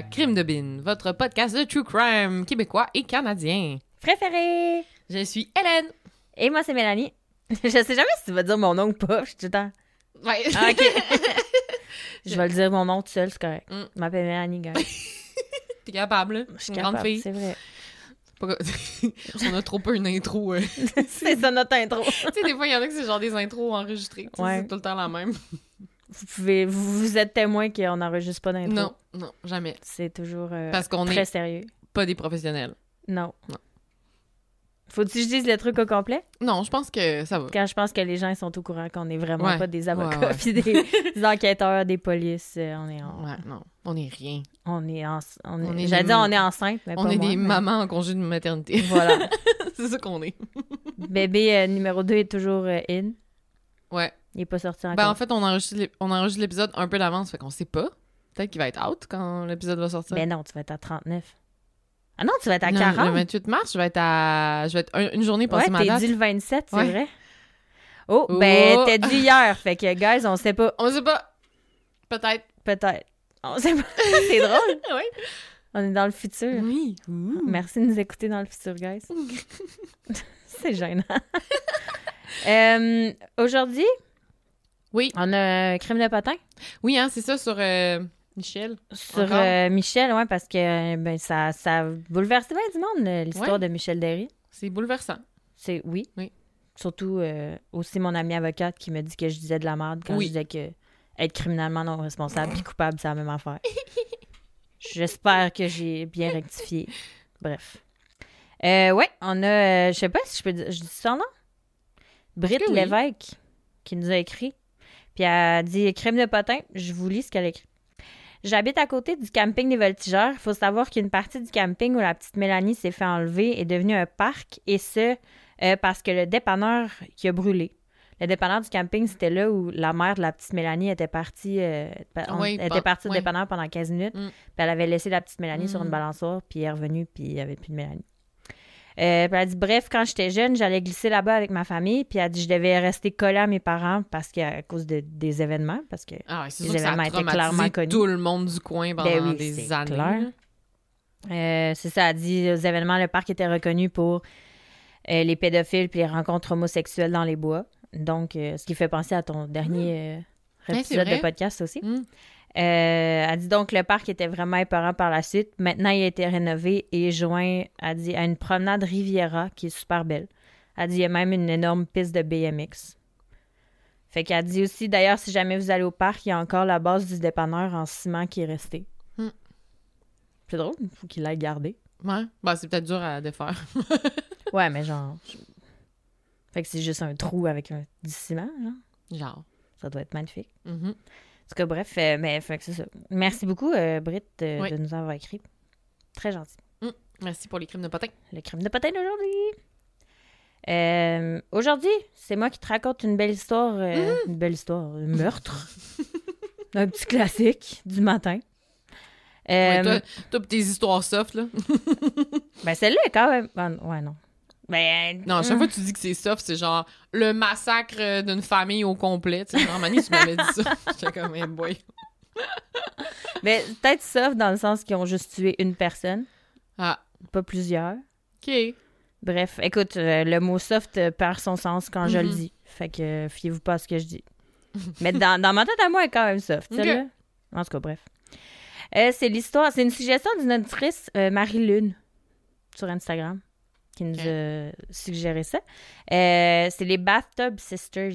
À Crime de Bin, votre podcast de true crime québécois et canadien. Préféré! Je suis Hélène. Et moi, c'est Mélanie. Je sais jamais si tu vas dire mon nom ou pas. Je suis tout le temps. Ouais. Ah, ok. je vais le dire mon nom tout seul, c'est correct. Mm. Je m'appelle Mélanie, gars. T'es capable? Je suis grande fille. c'est vrai. On a trop peu une intro. euh. tu c'est ça notre intro. sais, des fois, il y en a que c'est genre des intros enregistrées. Tu Ouais. C'est tout le temps la même. Vous pouvez, vous, êtes témoin qu'on n'enregistre pas d'intro. Non, non, jamais. C'est toujours euh, Parce qu'on très est sérieux. pas des professionnels. Non. Non. Faut-tu que je dise le truc au complet? Non, je pense que ça va. Quand je pense que les gens ils sont au courant qu'on est vraiment Ouais. pas des avocats, puis des, des enquêteurs, des polices. euh, On est en, Ouais, non, on est rien. on est en, on On est, j'allais des- dire on est enceinte, mais on pas est moi, des mais- mamans en congé de maternité. Voilà. c'est ça qu'on est. Bébé euh, numéro 2 est toujours euh, in. Ouais. Il est pas sorti encore. Ben, en fait, on enregistre l'épisode un peu d'avance, fait qu'on sait pas. Peut-être qu'il va être out quand l'épisode va sortir. Ben non, tu vas être à 39. Ah non, tu vas être à Non, 40. Le 28 mars, je vais être à. Je vais être un- une journée ouais, passée ma t'es date. dit le 27, c'est Ouais. vrai. Oh, ben Oh. t'es dit hier. Fait que, guys, on sait pas. On sait pas. Peut-être. Peut-être. On sait pas. c'est drôle. Oui. On est dans le futur. Oui. Merci de nous écouter dans le futur, guys. c'est gênant. Euh, Aujourd'hui, Oui. on a un crime de potin? Oui, hein, c'est ça sur euh, Michel. sur euh, Michel, ouais, parce que ben, ça, ça a bouleversé bien du monde, euh, l'histoire Ouais. de Michel Derry. C'est bouleversant. C'est oui. Oui. Surtout euh, aussi mon amie avocate qui me dit que je disais de la merde quand Oui. je disais que être criminellement non responsable puis coupable, c'est la même affaire. J'espère que j'ai bien rectifié. Bref. Euh, ouais, on a, euh, je sais pas si je peux dire, je dis son nom? Britt que oui? Lévesque qui nous a écrit. Puis elle a dit crime de potin. Je vous lis ce qu'elle a écrit. J'habite à côté du camping des Voltigeurs. Il faut savoir qu'une partie du camping où la petite Mélanie s'est fait enlever est devenue un parc, et ce, euh, parce que le dépanneur qui a brûlé. Le dépanneur du camping, c'était là où la mère de la petite Mélanie était partie, euh, on- Oui, était partie au dépanneur pendant 15 minutes. Mm. Puis elle avait laissé la petite Mélanie sur une Mm. balançoire, puis elle est revenue, puis il n'y avait plus de Mélanie. Euh, puis elle a dit Bref, quand j'étais jeune, j'allais glisser là-bas avec ma famille, puis elle a dit Je devais rester collée à mes parents parce que, à cause de- des événements, parce que Ah, Les sûr que ça événements a étaient clairement connus. tout le monde du coin pendant Ben oui, des années. Euh, c'est ça, elle dit aux événements, le parc était reconnu pour euh, les pédophiles puis les rencontres homosexuelles dans les bois. Donc, euh, ce qui fait penser à ton dernier c'est épisode de podcast aussi. Mm. Euh, elle dit donc le parc était vraiment épeurant par la suite. Maintenant, il a été rénové et joint, elle dit, à une promenade Riviera qui est super belle. Elle dit il y a même une énorme piste de BMX. Fait qu'elle dit aussi, d'ailleurs, si jamais vous allez au parc, il y a encore la base du dépanneur en ciment qui est restée. Hmm. C'est drôle, il faut qu'il l'ait gardé. Ouais. Ben, c'est peut-être dur à défaire. Ouais, mais genre. Fait que c'est juste un trou avec un, du ciment, genre. Genre. Ça doit être magnifique. Mhm. En tout cas, bref, euh, mais fait que c'est ça. Merci beaucoup, euh, Britt, euh, Oui. de nous avoir écrit. Très gentil. Merci pour les crimes de potin. Le crime de potin d'aujourd'hui. Euh, aujourd'hui, c'est moi qui te raconte une belle histoire. euh, Une belle histoire. Un meurtre. un petit classique du matin. Euh, Ouais, toi, toi, pis tes histoires soft, là. ben, celle-là est quand même. ah, ouais, non. Ben. Non, chaque fois que tu dis que c'est soft, c'est genre le massacre d'une famille au complet. Tu sais, tu m'avais dit ça. J'étais comme, hey boy. Mais peut-être soft dans le sens qu'ils ont juste tué une personne, Ah, pas plusieurs. OK. Bref, écoute, euh, le mot soft euh, perd son sens quand je le Mhm. dis. Fait que euh, fiez-vous pas à ce que je dis. Mais dans, dans ma tête à moi, elle est quand même soft, Ok. celle-là. En tout cas, bref. Euh, c'est l'histoire, c'est une suggestion d'une auditrice, euh, Marie-Lune, sur Instagram, qui nous Ok. a suggéré ça. Euh, c'est les Bathtub Sisters,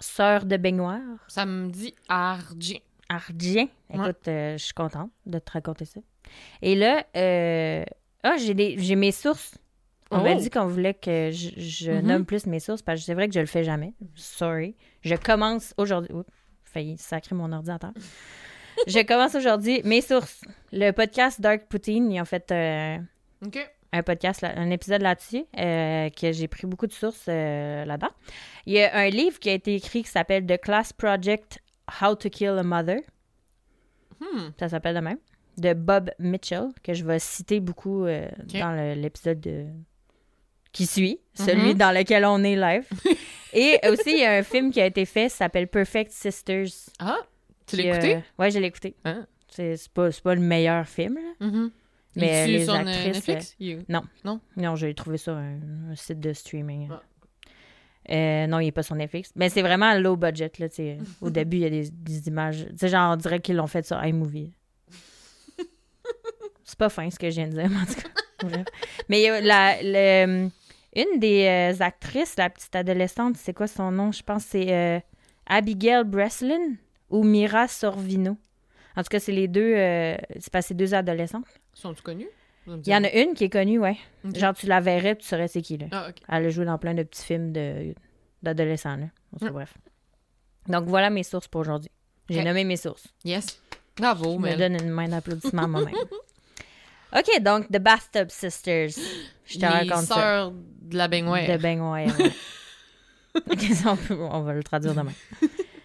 sœurs de baignoire. Ça me dit. Ardien. Ouais. Écoute, euh, je suis contente de te raconter ça. Et là, euh, ah, j'ai des- j'ai mes sources. On Oh. m'a dit qu'on voulait que je, je Mhm. nomme plus mes sources parce que c'est vrai que je le fais jamais. Sorry. Je commence aujourd'hui. Oups, failli sacrer mon ordinateur. je commence aujourd'hui mes sources. Le podcast Dark Poutine, ils ont fait euh, OK. Un podcast, un épisode là-dessus, euh, que j'ai pris beaucoup de sources euh, là-dedans. Il y a un livre qui a été écrit qui s'appelle The Class Project How to Kill a Mother. Hmm. Ça s'appelle de même. De Bob Mitchell, que je vais citer beaucoup euh, dans l'épisode de- qui suit, celui Mhm. dans lequel on est live. Et aussi, il y a un film qui a été fait, s'appelle Perfect Sisters. Ah, tu l'as écouté? ouais, je l'ai écouté. Hein? C'est pas, le meilleur film, là. Mhm. Mais Il est les sur euh, actrices, Netflix? Il- Non, je l'ai trouvé sur un, un site de streaming. Ah. Euh, non, il n'est pas sur Netflix. Mais c'est vraiment low budget. Là. Au début, il y a des, des images. Tu sais, genre, on dirait qu'ils l'ont fait sur iMovie. c'est pas fin ce que je viens de dire, mais en tout cas. Mais la, le- une des euh, actrices, la petite adolescente, c'est quoi son nom? Je pense que c'est euh, Abigail Breslin ou Mira Sorvino. En tout cas, c'est les deux. euh, c'est pas ces deux adolescentes. Sont-ils connus? Il y en a une qui est connue, ouais. Genre, tu la verrais, tu saurais c'est qui, là. Ah. Elle a joué dans plein de petits films de- d'adolescents, là. En tout cas, Mm. bref. Donc, voilà mes sources pour aujourd'hui. J'ai nommé mes sources. Yes. Bravo, Je me donne une main d'applaudissement à moi-même. OK, donc, The Bathtub Sisters. Je te Les raconte ça. sœurs de la baignoire. De baignoire, ouais. Ça, on, peut- on va le traduire demain.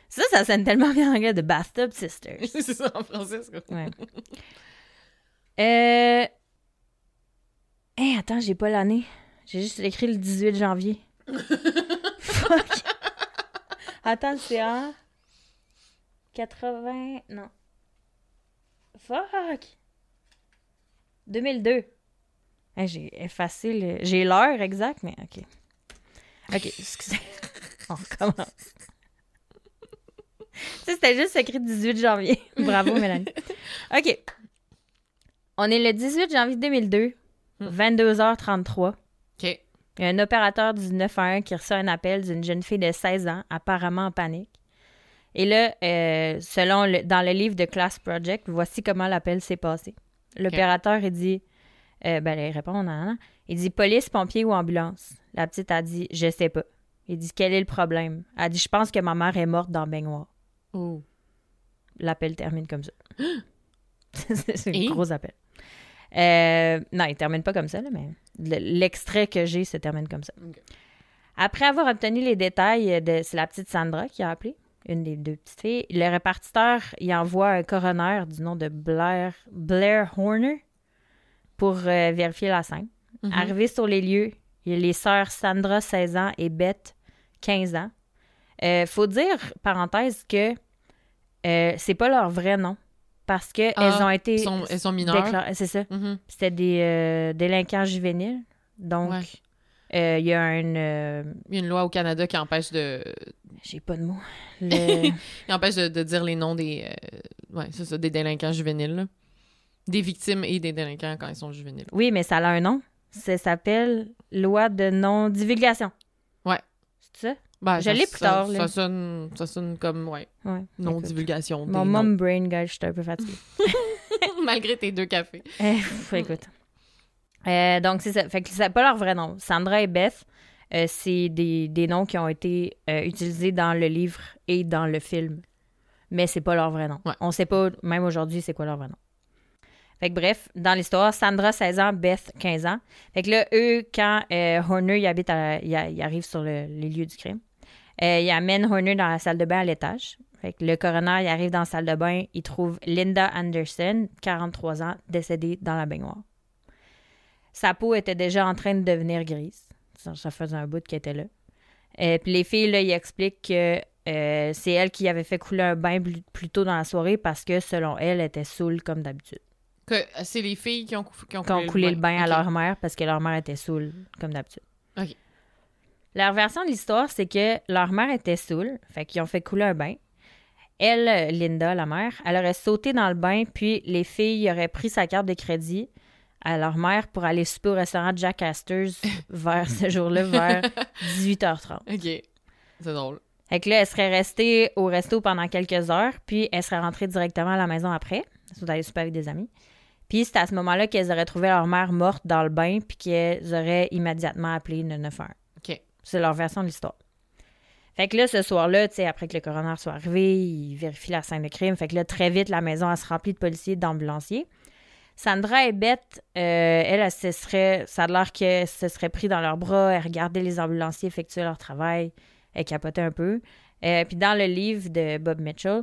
Ça, ça sonne tellement bien en anglais, The Bathtub Sisters. c'est ça en français. c'est Ouais. Euh... Hey, attends, j'ai pas l'année. J'ai juste écrit le 18 janvier. Fuck. Attends, c'est en 80... Non. Fuck. 2002. Hey, j'ai effacé le... J'ai l'heure exacte, mais OK. OK, excusez. On recommence. Tu sais, c'était juste écrit 18 janvier. Bravo, Mélanie. OK. On est le 18 janvier 2002, Hmm. 22h33. OK. Il y a un opérateur du 911 qui reçoit un appel d'une jeune fille de 16 ans, apparemment en panique. Et là, euh, selon le- dans le livre de Class Project, voici comment l'appel s'est passé. L'opérateur, il dit, euh, ben, il répond, non. Il dit police, pompier ou ambulance? La petite a dit, je sais pas. Il dit, quel est le problème? Elle a dit, je pense que ma mère est morte dans le baignoire. Oh. L'appel termine comme ça. c'est Et? un gros appel. Euh, non, il termine pas comme ça, là, mais le- l'extrait que j'ai se termine comme ça. Après avoir obtenu les détails, de, c'est la petite Sandra qui a appelé, une des deux petites filles. Le répartiteur, il envoie un coroner du nom de Blair, Blair Horner pour euh, vérifier la scène. Mhm. Arrivé sur les lieux, il y a les sœurs Sandra, 16 ans, et Beth, 15 ans. Euh, faut dire, parenthèse, que euh, c'est pas leur vrai nom. Parce qu'elles Ah, ont été. Elles sont, elles sont mineures. déclarées- C'est ça. Mhm. C'était des euh, délinquants juvéniles. Donc, Ouais. euh, il y a un. euh, Il y a une loi au Canada qui empêche de, J'ai pas de mots. Le- qui empêche de, de dire les noms des, euh, ouais, c'est ça, des délinquants juvéniles. là. Des victimes et des délinquants quand ils sont juvéniles. oui, mais ça a un nom. Ça s'appelle Loi de non-divulgation. Ouais. C'est ça? Ben, Je l'ai plus ça- tard, là. Ça sonne, ça sonne comme, ouais, Ouais. non-divulgation. Mon mom brain, guys, j'étais un peu fatiguée. Malgré tes deux cafés. Eh, pff, écoute. Euh, donc, c'est ça. Fait que c'est pas leur vrai nom. Sandra et Beth, euh, c'est des, des noms qui ont été euh, utilisés dans le livre et dans le film. Mais c'est pas leur vrai nom. Ouais. On sait pas, même aujourd'hui, c'est quoi leur vrai nom. Fait que bref, dans l'histoire, Sandra, 16 ans, Beth, 15 ans. Fait que là, eux, quand euh, Horner, il, habite à, il, a- il arrive sur le- les lieux du crime, euh, il amène Horner dans la salle de bain à l'étage. Fait que le coroner, il arrive dans la salle de bain, il trouve Linda Anderson, 43 ans, décédée dans la baignoire. Sa peau était déjà en train de devenir grise. Ça, faisait un bout qu'elle était là. Euh, puis les filles, là, ils expliquent que euh, c'est elle qui avait fait couler un bain plus- tôt dans la soirée parce que, selon elle, elle était saoule comme d'habitude. Que euh, c'est les filles qui ont, qui ont Qui ont coulé le bain à leur mère parce que leur mère était saoule comme d'habitude. Ok. Leur version de l'histoire, c'est que leur mère était saoule, fait qu'ils ont fait couler un bain. Elle, Linda, la mère, elle aurait sauté dans le bain, puis les filles auraient pris sa carte de crédit à leur mère pour aller souper au restaurant Jack Astor's vers ce jour-là, vers 18h30. Ok. C'est drôle. Fait que là, elle serait restée au resto pendant quelques heures, puis elle serait rentrée directement à la maison après. Elles sont allées souper avec des amis. Puis c'est à ce moment-là qu'elles auraient trouvé leur mère morte dans le bain, puis qu'elles auraient immédiatement appelé le 911. Ok. C'est leur version de l'histoire. Fait que là, ce soir-là, tu sais, après que le coroner soit arrivé, il vérifie la scène de crime. Fait que là, très vite, la maison, elle se remplit de policiers et d'ambulanciers. Sandra et Beth, euh, elle, elle se serait, ça a l'air qu'elle se serait pris dans leurs bras, elle regardait les ambulanciers effectuer leur travail, elle capotait un peu. Euh, puis dans le livre de Bob Mitchell,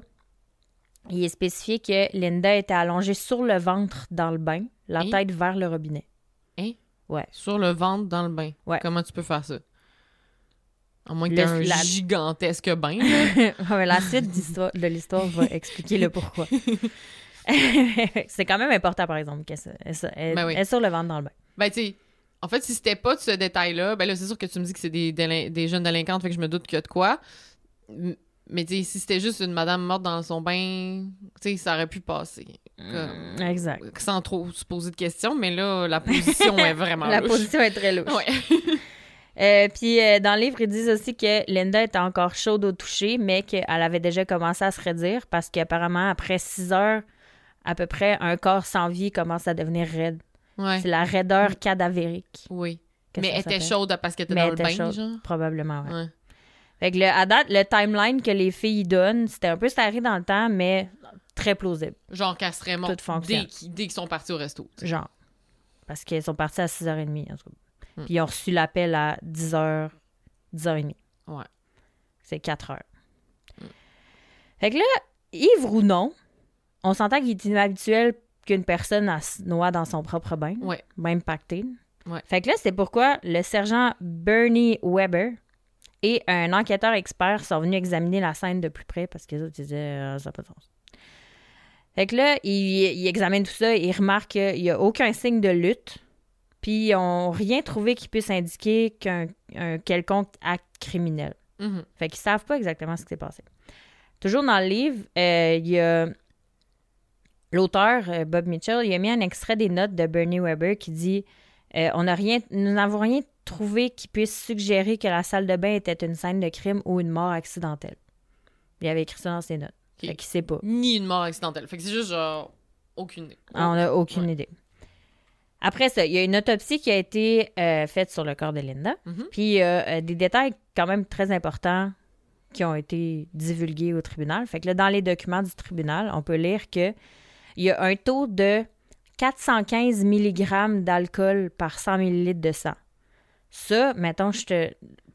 il est spécifié que Linda était allongée sur le ventre dans le bain, la Hein? tête vers le robinet. Sur le ventre dans le bain. Ouais. Comment tu peux faire ça? À moins que un la- gigantesque bain. Ouais, la suite de l'histoire va expliquer le pourquoi. c'est quand même important, par exemple, qu'elle elle, Ben oui. elle est sur le ventre dans le bain. ben, tu sais, en fait, si c'était pas de ce détail-là, ben là, c'est sûr que tu me dis que c'est des, jeunes délinquantes, fait que je me doute qu'il y a de quoi. Mais, tu sais, si c'était juste une madame morte dans son bain, tu sais, ça aurait pu passer. Comme- Exact. Sans trop se poser de questions, mais là, la position est vraiment La louche. position est très louche. Ouais. Euh, puis euh, dans le livre, ils disent aussi que Linda était encore chaude au toucher, mais qu'elle avait déjà commencé à se redire parce qu'apparemment, après six heures, à peu près, un corps sans vie commence à devenir raide. Ouais. C'est la raideur cadavérique. Oui. Mais elle était chaude parce qu'elle était Mais dans elle le était bain, chaude. genre? Probablement, ouais. Ouais. Fait que le, à date, le timeline que les filles donnent, c'était un peu serré dans le temps, mais très plausible. Genre qu'elle serait morte Tout fonctionne. dès qu'ils sont partis au resto. Genre. Parce qu'ils sont partis à 6h30, en tout cas. Hmm. Puis ils ont reçu l'appel à 10h, 10h30. Ouais. C'est 4 heures. Fait que là, ivre ou non, on s'entend qu'il est inhabituel qu'une personne se noie dans son propre bain, Ouais. même pacté. Ouais. Fait que là, c'est pourquoi le sergent Bernie Weber et un enquêteur expert sont venus examiner la scène de plus près parce que les autres disaient euh, ça n'a pas de sens. Fait que là, ils il examinent tout ça et ils remarquent qu'il n'y a aucun signe de lutte. Puis ils n'ont rien trouvé qui puisse indiquer qu'un un quelconque acte criminel. Mhm. Fait qu'ils savent pas exactement ce qui s'est passé. Toujours dans le livre, euh, il y a l'auteur, euh, Bob Mitchell, il a mis un extrait des notes de Bernie Weber qui dit euh, on n'a rien, Nous n'avons rien trouvé qui puisse suggérer que la salle de bain était une scène de crime ou une mort accidentelle. Il avait écrit ça dans ses notes. Fait qu'il sait pas. Ni une mort accidentelle. Fait que c'est juste genre aucune idée. Ah, on n'a aucune Ouais. idée. Après ça, il y a une autopsie qui a été euh, faite sur le corps de Linda. Mhm. Puis il y a euh, des détails quand même très importants qui ont été divulgués au tribunal. Fait que là, dans les documents du tribunal, on peut lire que il y a un taux de 415 mg d'alcool par 100 ml de sang. Ça, mettons, je te...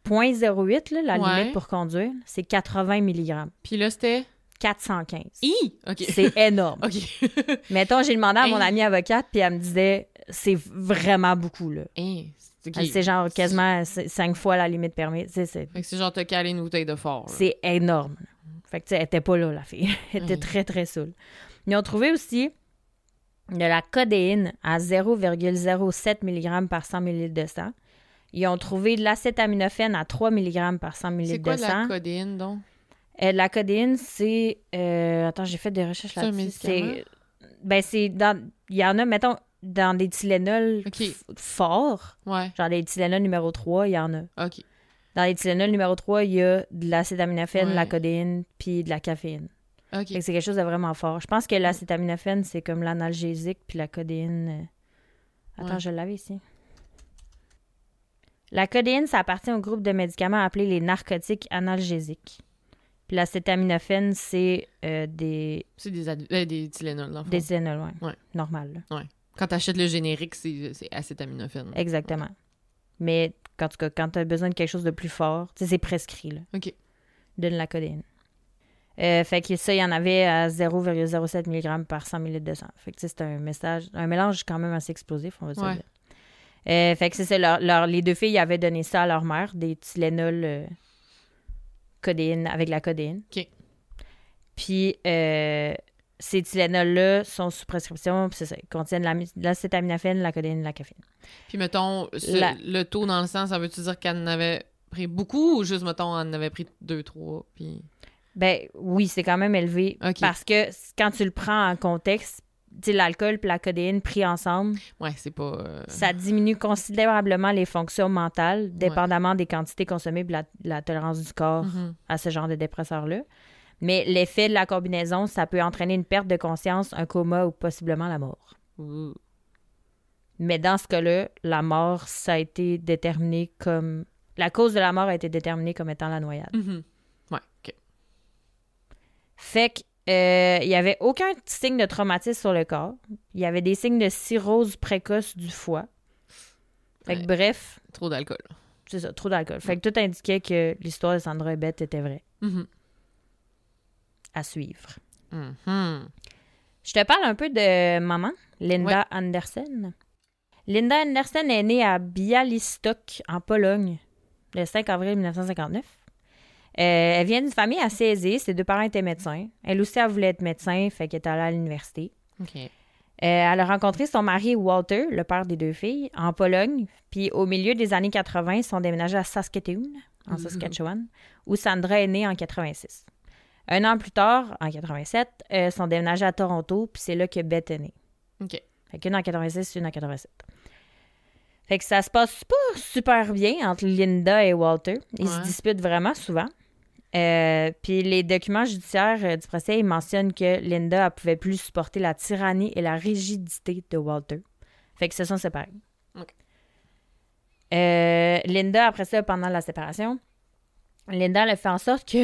0.08, là, la Ouais. limite pour conduire, c'est 80 mg. Puis là, c'était? 415. I! OK. C'est énorme. Mettons, j'ai demandé à mon amie avocate, puis elle me disait, c'est vraiment beaucoup, là. Hein, c'est. C'est genre quasiment cinq fois la limite permise. C'est c'est genre te caler une bouteille de fort. c'est énorme. Fait que, tu sais, elle était pas là, la fille. Elle était Mhm. très, très saoule. Ils ont trouvé aussi de la codéine à 0,07 mg par 100 ml de sang. Ils ont trouvé de l'acétaminophène à 3 mg par 100 ml C'est de quoi sang. la codéine, donc? Euh, la codéine, c'est. euh, attends, j'ai fait des recherches C'est là-dessus. C'est. Ben, c'est dans. Il y en a, mettons, dans des Tylenol forts, Ouais. genre des Tylenol numéro 3, il y en a. Dans les Tylenol numéro 3, il y a de l'acétaminophène, Ouais. de la codéine, puis de la caféine. OK. Fait que c'est quelque chose de vraiment fort. Je pense que l'acétaminophène, c'est comme l'analgésique, puis la codéine. euh, Attends, Ouais. je l'avais ici. La codéine, ça appartient au groupe de médicaments appelés les narcotiques analgésiques. Puis l'acétaminophène, c'est euh, des, C'est des, ad- euh, des Tylenol, dans le fond. des Tylenol, ouais. Ouais. Normal, là. Quand t'achètes le générique, c'est acétaminophène. Exactement. Mais en tout cas, quand tu as besoin de quelque chose de plus fort, tu c'est prescrit, là. OK. Donne la codéine. Euh, fait que ça, il y en avait à 0,07 mg par 100 ml de sang. Fait que tu c'est un message, un mélange quand même assez explosif, on va se le Ouais. dire. Euh, fait que c'est ça, leur- leur- les deux filles avaient donné ça à leur mère, des Tylenol euh, codéine, avec la codéine. OK. Puis, euh, ces Tylenol-là sont sous prescription, puis ça, contiennent la- l'acétaminophène, la codéine, la caféine. Puis, mettons, ce- La- le taux dans le sang, ça veut-tu dire qu'elle en avait pris beaucoup ou juste, mettons, elle en avait pris deux, trois, puis... Ben oui, c'est quand même élevé parce que quand tu le prends en contexte, l'alcool et la codéine pris ensemble, Ouais, c'est pas... euh, ça diminue considérablement les fonctions mentales, dépendamment des quantités consommées et la, la tolérance du corps mhm. à ce genre de dépresseur-là. Mais l'effet de la combinaison, ça peut entraîner une perte de conscience, un coma ou possiblement la mort. Ouh. Mais dans ce cas-là, la mort, ça a été déterminé comme... La cause de la mort a été déterminée comme étant la noyade. Mhm. Ouais, OK. Fait que euh, il y avait aucun signe de traumatisme sur le corps. Il y avait des signes de cirrhose précoce du foie. Fait que Ouais. bref, Trop d'alcool. c'est ça, trop d'alcool. Fait que tout indiquait que l'histoire de Sandra Bett était vraie. Mhm. À suivre. Mhm. Je te parle un peu de maman, Linda Anderson. Linda Anderson est née à Bialystok, en Pologne, le 5 avril 1959. Euh, elle vient d'une famille assez aisée. Ses deux parents étaient médecins. Elle aussi, elle voulait être médecin, fait qu'elle est allée à l'université. Euh, elle a rencontré son mari Walter, le père des deux filles, en Pologne. Puis au milieu des années 80, ils sont déménagés à Saskatoon, en Saskatchewan, où Sandra est née en 86. Un an plus tard, en 87, euh, ils sont déménagés à Toronto, puis c'est là que Beth est née. OK. Fait qu'une en 86, une en 87. Fait que ça se passe pas super bien entre Linda et Walter. Ils se disputent vraiment souvent. Euh, puis les documents judiciaires euh, du procès ils mentionnent que Linda elle pouvait plus supporter la tyrannie et la rigidité de Walter. Fait qu'ils se sont séparés. Euh, Linda, après ça, pendant la séparation, Linda elle a fait en sorte que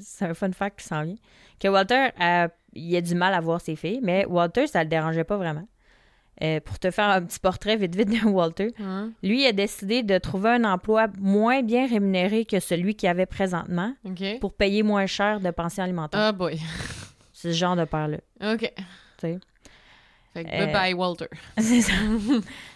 c'est un fun fact qui s'en vient que Walter euh, il a du mal à voir ses filles, mais Walter ça le dérangeait pas vraiment. Euh, pour te faire un petit portrait vite vite de Walter, Hein? lui a décidé de trouver un emploi moins bien rémunéré que celui qu'il avait présentement pour payer moins cher de pension alimentaire. Ah boy. C'est ce genre de père-là. OK. Fait que Euh, bye-bye, Walter. C'est ça.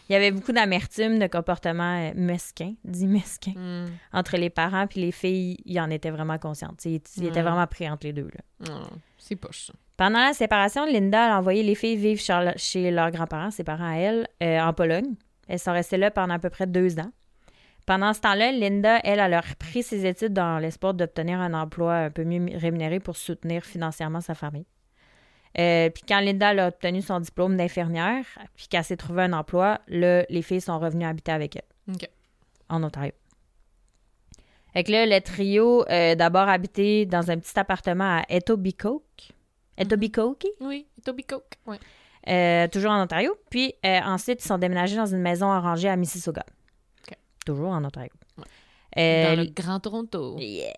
Il y avait beaucoup d'amertume, de comportement euh, mesquin, dit mesquin, Hmm. entre les parents puis les filles. Il en était vraiment conscient. Tu sais, Il, il était Ouais. vraiment pris entre les deux. Là. Ah, c'est poche, ça. Pendant la séparation, Linda a envoyé les filles vivre chez, chez leurs grands-parents, ses parents à elle, euh, en Pologne. Elles sont restées là pendant à peu près deux ans. Pendant ce temps-là, Linda, elle, elle a repris ses études dans l'espoir d'obtenir un emploi un peu mieux rémunéré pour soutenir financièrement sa famille. Euh, puis quand Linda a obtenu son diplôme d'infirmière, puis qu'elle s'est trouvé un emploi, là, les filles sont revenues habiter avec elle en Ontario. Fait que là, le trio, euh, d'abord habité dans un petit appartement à Etobicoke. Etobicoke? Oui, Toby Coke. Ouais. Euh, toujours en Ontario. Puis euh, ensuite, ils sont déménagés dans une maison arrangée à Mississauga. Toujours en Ontario. Ouais. Dans le Grand Toronto. yeah.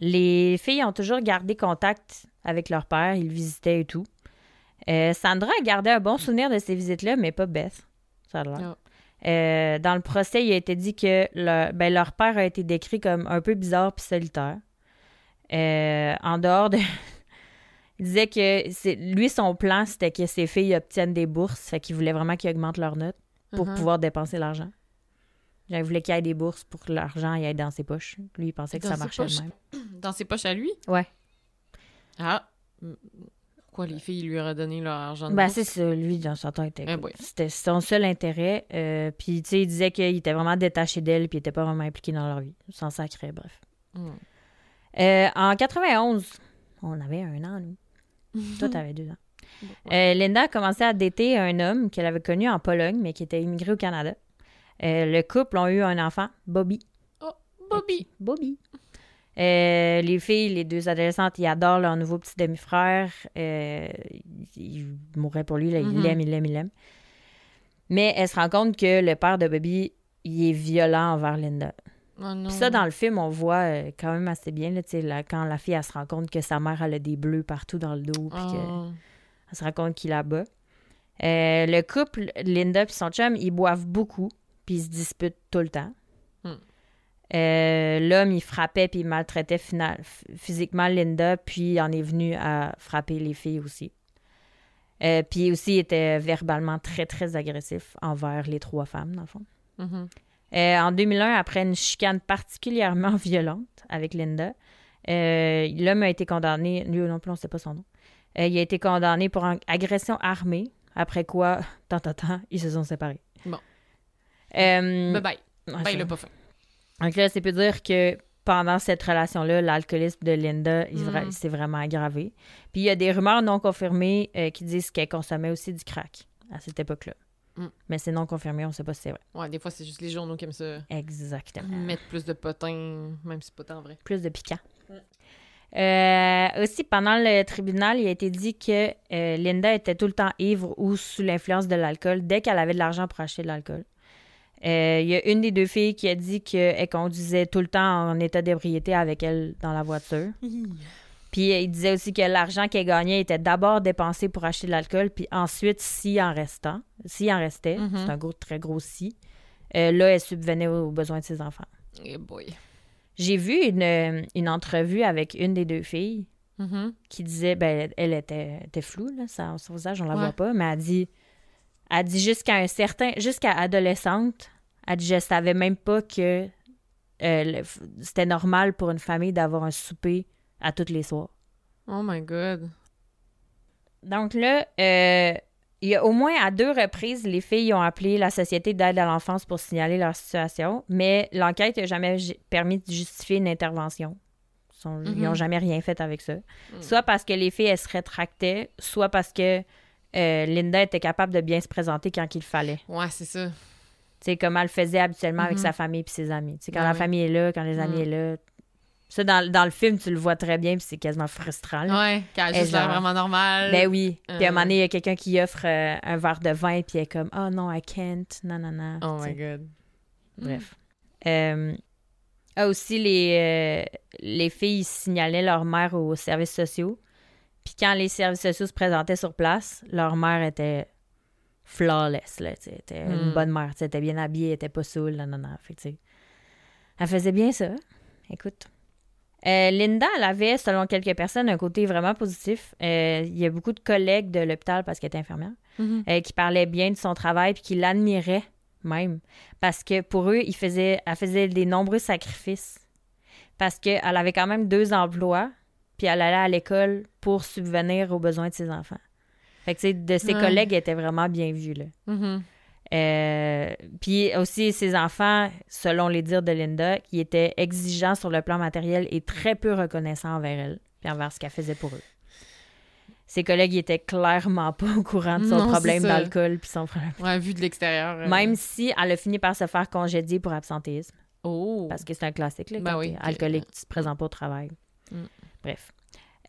Les filles ont toujours gardé contact avec leur père. Ils le visitaient et tout. Euh, Sandra a gardé un bon souvenir de ces visites-là, mais pas Beth. Ça a l'air. Euh, dans le procès, il a été dit que le- ben, leur père a été décrit comme un peu bizarre puis solitaire. Euh, en dehors de. il disait que lui, son plan, c'était que ses filles obtiennent des bourses. Fait qu'il voulait vraiment qu'ils augmentent leurs notes pour Mhm. pouvoir dépenser l'argent. Genre, Il voulait qu'il y ait des bourses pour que l'argent aille dans ses poches. Lui, il pensait que Dans ça marchait de même. Dans ses poches à lui? Ouais. Ah. Mm. Quoi, les filles lui auraient donné leur argent de Ben, c'est ça. Lui, dans son temps, était Eh. C'était son seul intérêt. Euh, puis, tu sais, il disait qu'il était vraiment détaché d'elle puis il était pas vraiment impliqué dans leur vie. Sans sacré, bref. Mm. Euh, en 91, on avait un an, nous. Toi, t'avais deux ans. Euh, Linda a commencé à dater un homme qu'elle avait connu en Pologne, mais qui était immigré au Canada. Euh, le couple ont eu un enfant, Bobby. Oh, Bobby. Bobby. Euh, les filles, les deux adolescentes, ils adorent leur nouveau petit demi-frère. Euh, ils mourraient pour lui, là, ils l'aiment, ils l'aiment, ils l'aiment. Mais elle se rend compte que le père de Bobby, il est violent envers Linda. Oh. Puis ça, dans le film, on voit euh, quand même assez bien, là, là, quand la fille, elle se rend compte que sa mère, elle a des bleus partout dans le dos, puis Oh. qu'elle se rend compte qu'il la bat. Euh, le couple, Linda et son chum, ils boivent beaucoup, puis ils se disputent tout le temps. Hmm. Euh, L'homme, il frappait puis il maltraitait fina- f- physiquement Linda, puis il en est venu à frapper les filles aussi. Euh, puis aussi, il était verbalement très, très agressif envers les trois femmes, dans le fond. Mhm. Euh, en 2001, après une chicane particulièrement violente avec Linda, l'homme a été condamné, lui non plus, on ne sait pas son nom, il a été condamné pour agression armée, après quoi, tant, tant, tant, ils se sont séparés. Bon. Euh, Bye bye. Ben, il a pas fait. donc là, c'est peut dire que pendant cette relation-là, l'alcoolisme de Linda il Mm. s'est vraiment aggravé. Puis il y a des rumeurs non confirmées euh, qui disent qu'elle consommait aussi du crack à cette époque-là. Mm. Mais c'est non confirmé, on ne sait pas si c'est vrai. Ouais, des fois, c'est juste les journaux qui aiment ça. Exactement. Mettre plus de potins, même si c'est pas tant vrai. Plus de piquant. Euh, aussi, pendant le tribunal, il a été dit que euh, Linda était tout le temps ivre ou sous l'influence de l'alcool dès qu'elle avait de l'argent pour acheter de l'alcool. Euh, Il y a une des deux filles qui a dit qu'elle conduisait tout le temps en état d'ébriété avec elle dans la voiture. Puis euh, il disait aussi que l'argent qu'elle gagnait était d'abord dépensé pour acheter de l'alcool, puis ensuite, s'il en restant, s'il en restait, Mhm. c'est un gros, très gros si, euh, là, elle subvenait aux, besoins de ses enfants. Eh boy. J'ai vu une, euh, une entrevue avec une des deux filles Mhm. qui disait, ben, elle était, était floue, là, sa- son visage, on la Ouais. voit pas, mais elle dit, elle dit jusqu'à un certain, jusqu'à adolescente, elle dit, je savais même pas que euh, c'était normal pour une famille d'avoir un souper à tous les soirs. Oh my god. Donc là, euh, il y a au moins à deux reprises, les filles ont appelé la Société d'aide à l'enfance pour signaler leur situation, mais l'enquête n'a jamais permis de justifier une intervention. Ils n'ont Mhm. jamais rien fait avec ça. Soit parce que les filles, elles se rétractaient, soit parce que euh, Linda était capable de bien se présenter quand il fallait. Ouais, c'est ça. Tu sais, comme elle le faisait habituellement avec Mhm. sa famille et ses amis. Tu sais, quand Ben la oui. famille est là, quand les amis Mhm. est là. Ça, dans, dans le film, tu le vois très bien, puis c'est quasiment frustrant. là. Ouais, juste l'air genre- vraiment normal. Ben oui. Puis à un Euh. moment donné, il y a quelqu'un qui offre euh, un verre de vin, puis elle est comme « Oh non, I can't. Non, non, non. Oh my god. Bref. Euh, ah, aussi, les, les filles signalaient leur mère aux services sociaux. Puis quand les services sociaux se présentaient sur place, leur mère était flawless. Là, tu une Mm. bonne mère. tu était bien habillée, elle était pas saoule. Non, non. Fait elle faisait bien ça. Écoute. Euh, Linda, elle avait, selon quelques personnes, un côté vraiment positif. Euh, Il y a beaucoup de collègues de l'hôpital, parce qu'elle était infirmière, Mhm. euh, qui parlaient bien de son travail puis qui l'admiraient même. Parce que pour eux, il faisait, elle faisait des nombreux sacrifices. Parce qu'elle avait quand même deux emplois, puis elle allait à l'école pour subvenir aux besoins de ses enfants. Fait que, tu sais, de ses Ouais. collègues, elle était vraiment bien vue, là. Mhm. Euh, puis aussi, ses enfants, selon les dires de Linda, qui étaient exigeants sur le plan matériel et très peu reconnaissants envers elle, puis envers ce qu'elle faisait pour eux. Ses collègues ils étaient clairement pas au courant de son Non, problème d'alcool puis son problème. Ouais, vu de l'extérieur. euh, Même si elle a fini par se faire congédier pour absentéisme, Oh. parce que c'est un classique, là, Ben oui, alcoolique, tu te présentes pas au travail. Mm. Bref.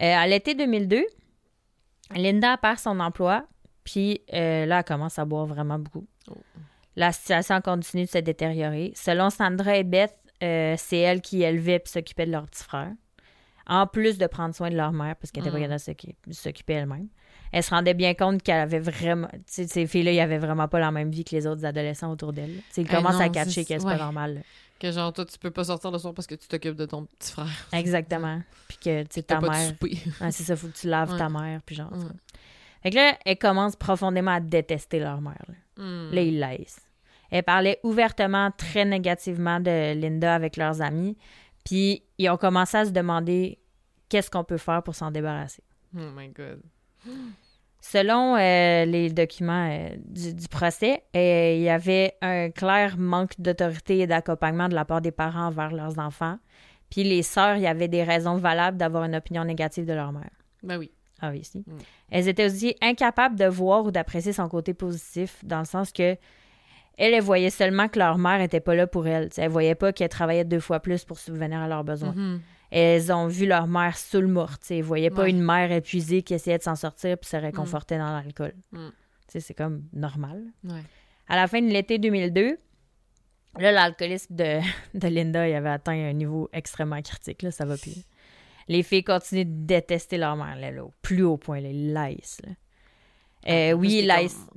Euh, à l'été 2002, Linda perd son emploi, puis euh, là, elle commence à boire vraiment beaucoup. Oh. La situation continue de se détériorer. Selon Sandra et Beth, euh, c'est elle qui élevait et s'occupait de leur petit frère. En plus de prendre soin de leur mère, parce qu'elle était Mm. pas capable de s'occuper- de s'occuper elle-même. Elle se rendait bien compte qu'elle avait vraiment. Ces filles-là, ils avaient vraiment pas la même vie que les autres adolescents autour d'elle. Ils Eh commencent à non, catcher c'est- que c'est ouais. pas normal. là. Que genre, toi, tu peux pas sortir le soir parce que tu t'occupes de ton petit frère. Exactement. Puis que, tu sais, ta mère. Ouais, c'est ça, faut que tu laves Ouais. ta mère, puis genre. Ouais. Fait que là, elle commence profondément à détester leur mère. Là, Hmm. Là, ils laissent. Elle parlait ouvertement, très négativement de Linda avec leurs amis. Puis ils ont commencé à se demander qu'est-ce qu'on peut faire pour s'en débarrasser. Oh my god. Selon euh, les documents euh, du, du procès, euh, il y avait un clair manque d'autorité et d'accompagnement de la part des parents envers leurs enfants. Puis les sœurs, il y avait des raisons valables d'avoir une opinion négative de leur mère. Ben oui. Ah oui, si. Mm. Elles étaient aussi incapables de voir ou d'apprécier son côté positif, dans le sens que elles, elles voyaient seulement que leur mère était pas là pour elles. T'sais, elles voyaient pas qu'elle travaillait deux fois plus pour subvenir à leurs besoins. Mhm. Elles ont vu leur mère sous le mort. Elles ne voyaient pas Ouais. une mère épuisée qui essayait de s'en sortir puis se réconfortait dans l'alcool. Mm. C'est comme normal. Ouais. À la fin de l'été 2002, là, l'alcoolisme de, de Linda il avait atteint un niveau extrêmement critique. Là, ça va plus. Les filles continuent de détester leur mère, là, là, au plus haut point, les laisse. Là. Euh, oui,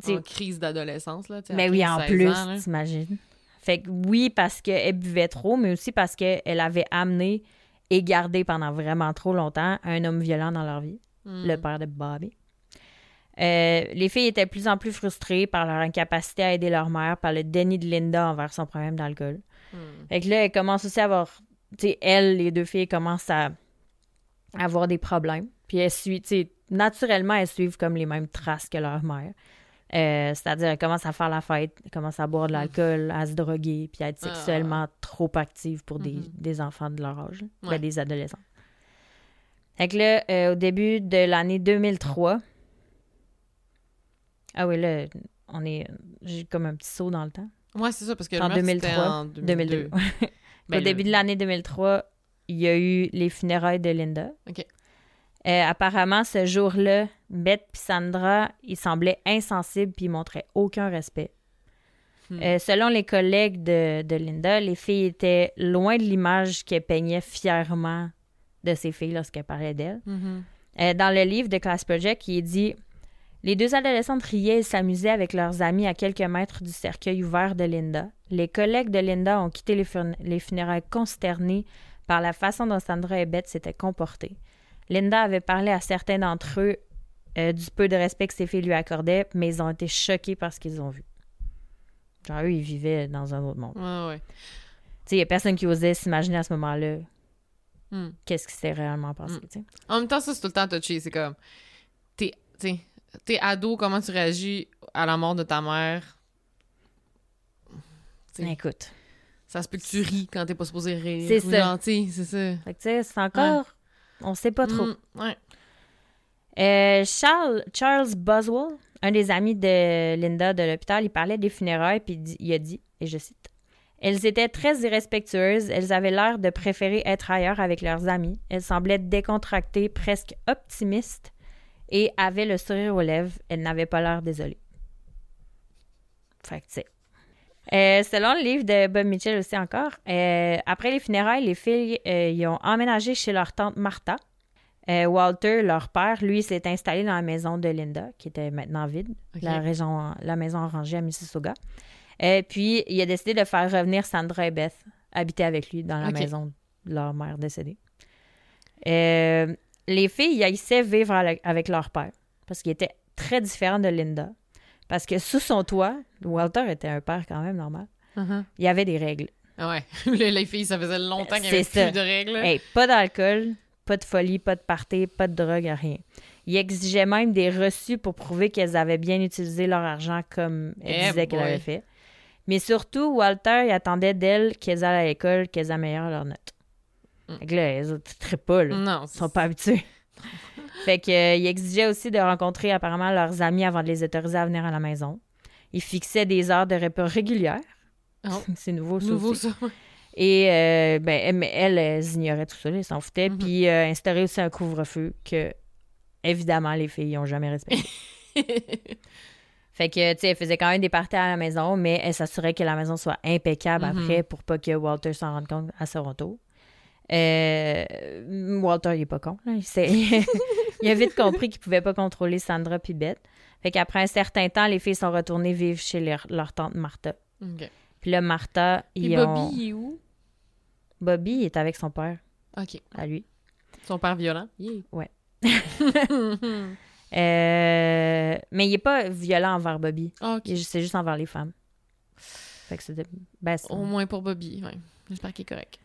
t'sais, En crise d'adolescence, là. mais oui, 15, en 16 plus, là. t'imagines. Fait que oui, parce qu'elle buvait trop, mais aussi parce qu'elle avait amené et gardé pendant vraiment trop longtemps un homme violent dans leur vie, Hmm. le père de Bobby. Euh, les filles étaient de plus en plus frustrées par leur incapacité à aider leur mère, par le déni de Linda envers son problème d'alcool. Fait que là, elles commencent aussi à avoir. Tu sais, elles, les deux filles, commencent à avoir des problèmes. Puis elles suivent, tu sais, naturellement, elles suivent comme les mêmes traces que leur mère. Euh, C'est-à-dire, elles commencent à faire la fête, elles commencent à boire de l'alcool, à se droguer, puis à être sexuellement trop actives pour des, des enfants de leur âge, là. Ben, Ouais. des adolescents. Fait que là, euh, au début de l'année 2003, ah oui, là, on est. J'ai comme un petit saut dans le temps. Ouais, c'est ça, parce que En le meurtre, 2003, c'était en 2002. 2002. Ben, Au début de l'année 2003, il y a eu les funérailles de Linda. OK. Euh, apparemment, ce jour-là, Beth et Sandra, ils semblaient insensibles puis ils montraient aucun respect. Hmm. Euh, selon les collègues de, de Linda, les filles étaient loin de l'image qu'elle peignait fièrement de ses filles lorsqu'elle parlait d'elles. Mhm. Euh, dans le livre de Class Project, il est dit Les deux adolescentes riaient et s'amusaient avec leurs amis à quelques mètres du cercueil ouvert de Linda. Les collègues de Linda ont quitté les, fun- les funérailles consternés par la façon dont Sandra et Beth s'étaient comportées. Linda avait parlé à certains d'entre eux euh, du peu de respect que ses filles lui accordaient, mais ils ont été choqués par ce qu'ils ont vu. Genre, eux, ils vivaient dans un autre monde. Ouais, ouais. Tu sais, il n'y a personne qui osait s'imaginer à ce moment-là Hmm. qu'est-ce qui s'est réellement passé. Mm. sais. En même temps, ça, c'est tout le temps touché. C'est comme, t'es, ado, comment tu réagis à la mort de ta mère? T'sais, Écoute. ça se peut que tu ris quand t'es pas supposé rire. C'est ça. c'est ça. Fait que, tu sais, c'est encore. On sait pas trop. Mm, ouais. Euh, Charles, Charles Boswell, un des amis de Linda de l'hôpital, il parlait des funérailles, puis il a dit, et je cite, Elles étaient très irrespectueuses, elles avaient l'air de préférer être ailleurs avec leurs amis, elles semblaient décontractées, presque optimistes, et avaient le sourire aux lèvres, elles n'avaient pas l'air désolées. Fait que, tu sais. Euh, selon le livre de Bob Mitchell aussi encore, euh, après les funérailles, les filles euh, ils ont emménagé chez leur tante Martha. Walter, leur père, lui, s'est installé dans la maison de Linda, qui était maintenant vide, la, région, la maison orangée à Mississauga. Et puis, il a décidé de faire revenir Sandra et Beth habiter avec lui dans la maison de leur mère décédée. Les filles ils haïssaient vivre avec avec leur père parce qu'il était très différent de Linda. Parce que sous son toit, Walter était un père quand même normal. Mhm. Il y avait des règles. Ah Ouais. les, les filles, ça faisait longtemps qu'il y avait ça. plus de règles. Hey, pas d'alcool, pas de folie, pas de party, pas de drogue, rien. Il exigeait même des reçus pour prouver qu'elles avaient bien utilisé leur argent comme elles Eh disaient qu'elles boy. avaient fait. Mais surtout, Walter, il attendait d'elles qu'elles aillent à l'école, qu'elles améliorent leurs notes. Mm. Fait que là, elles ne très pas, là. Non, Ils sont pas habitués. fait que, euh, il exigeait aussi de rencontrer apparemment leurs amis avant de les autoriser à venir à la maison. Il fixait des heures de repas régulières. Oh. C'est nouveau, ça nouveau aussi. ça. Et euh, ben, elles, elles ignoraient tout ça, elles s'en foutaient. Mhm. Puis euh, instaurer aussi un couvre-feu que, évidemment, les filles n'ont jamais respecté. fait que, tu sais, elle faisait quand même des parties à la maison, mais elle s'assurait que la maison soit impeccable Mhm. après pour pas que Walter s'en rende compte à son retour. Euh, Walter, il est pas con. là. Il, a vite compris qu'il pouvait pas contrôler Sandra puis Beth. Fait qu'après un certain temps, les filles sont retournées vivre chez leur, leur tante Martha. OK. Puis là, Martha, ils Bobby, ont... il est où? Bobby il est avec son père, OK. à lui. Son père violent? Yeah. Euh, mais il est pas violent envers Bobby. OK. Il est juste- C'est juste envers les femmes. Fait que c'était... Ben, c'est- Au moins pour Bobby, ouais. J'espère qu'il est correct.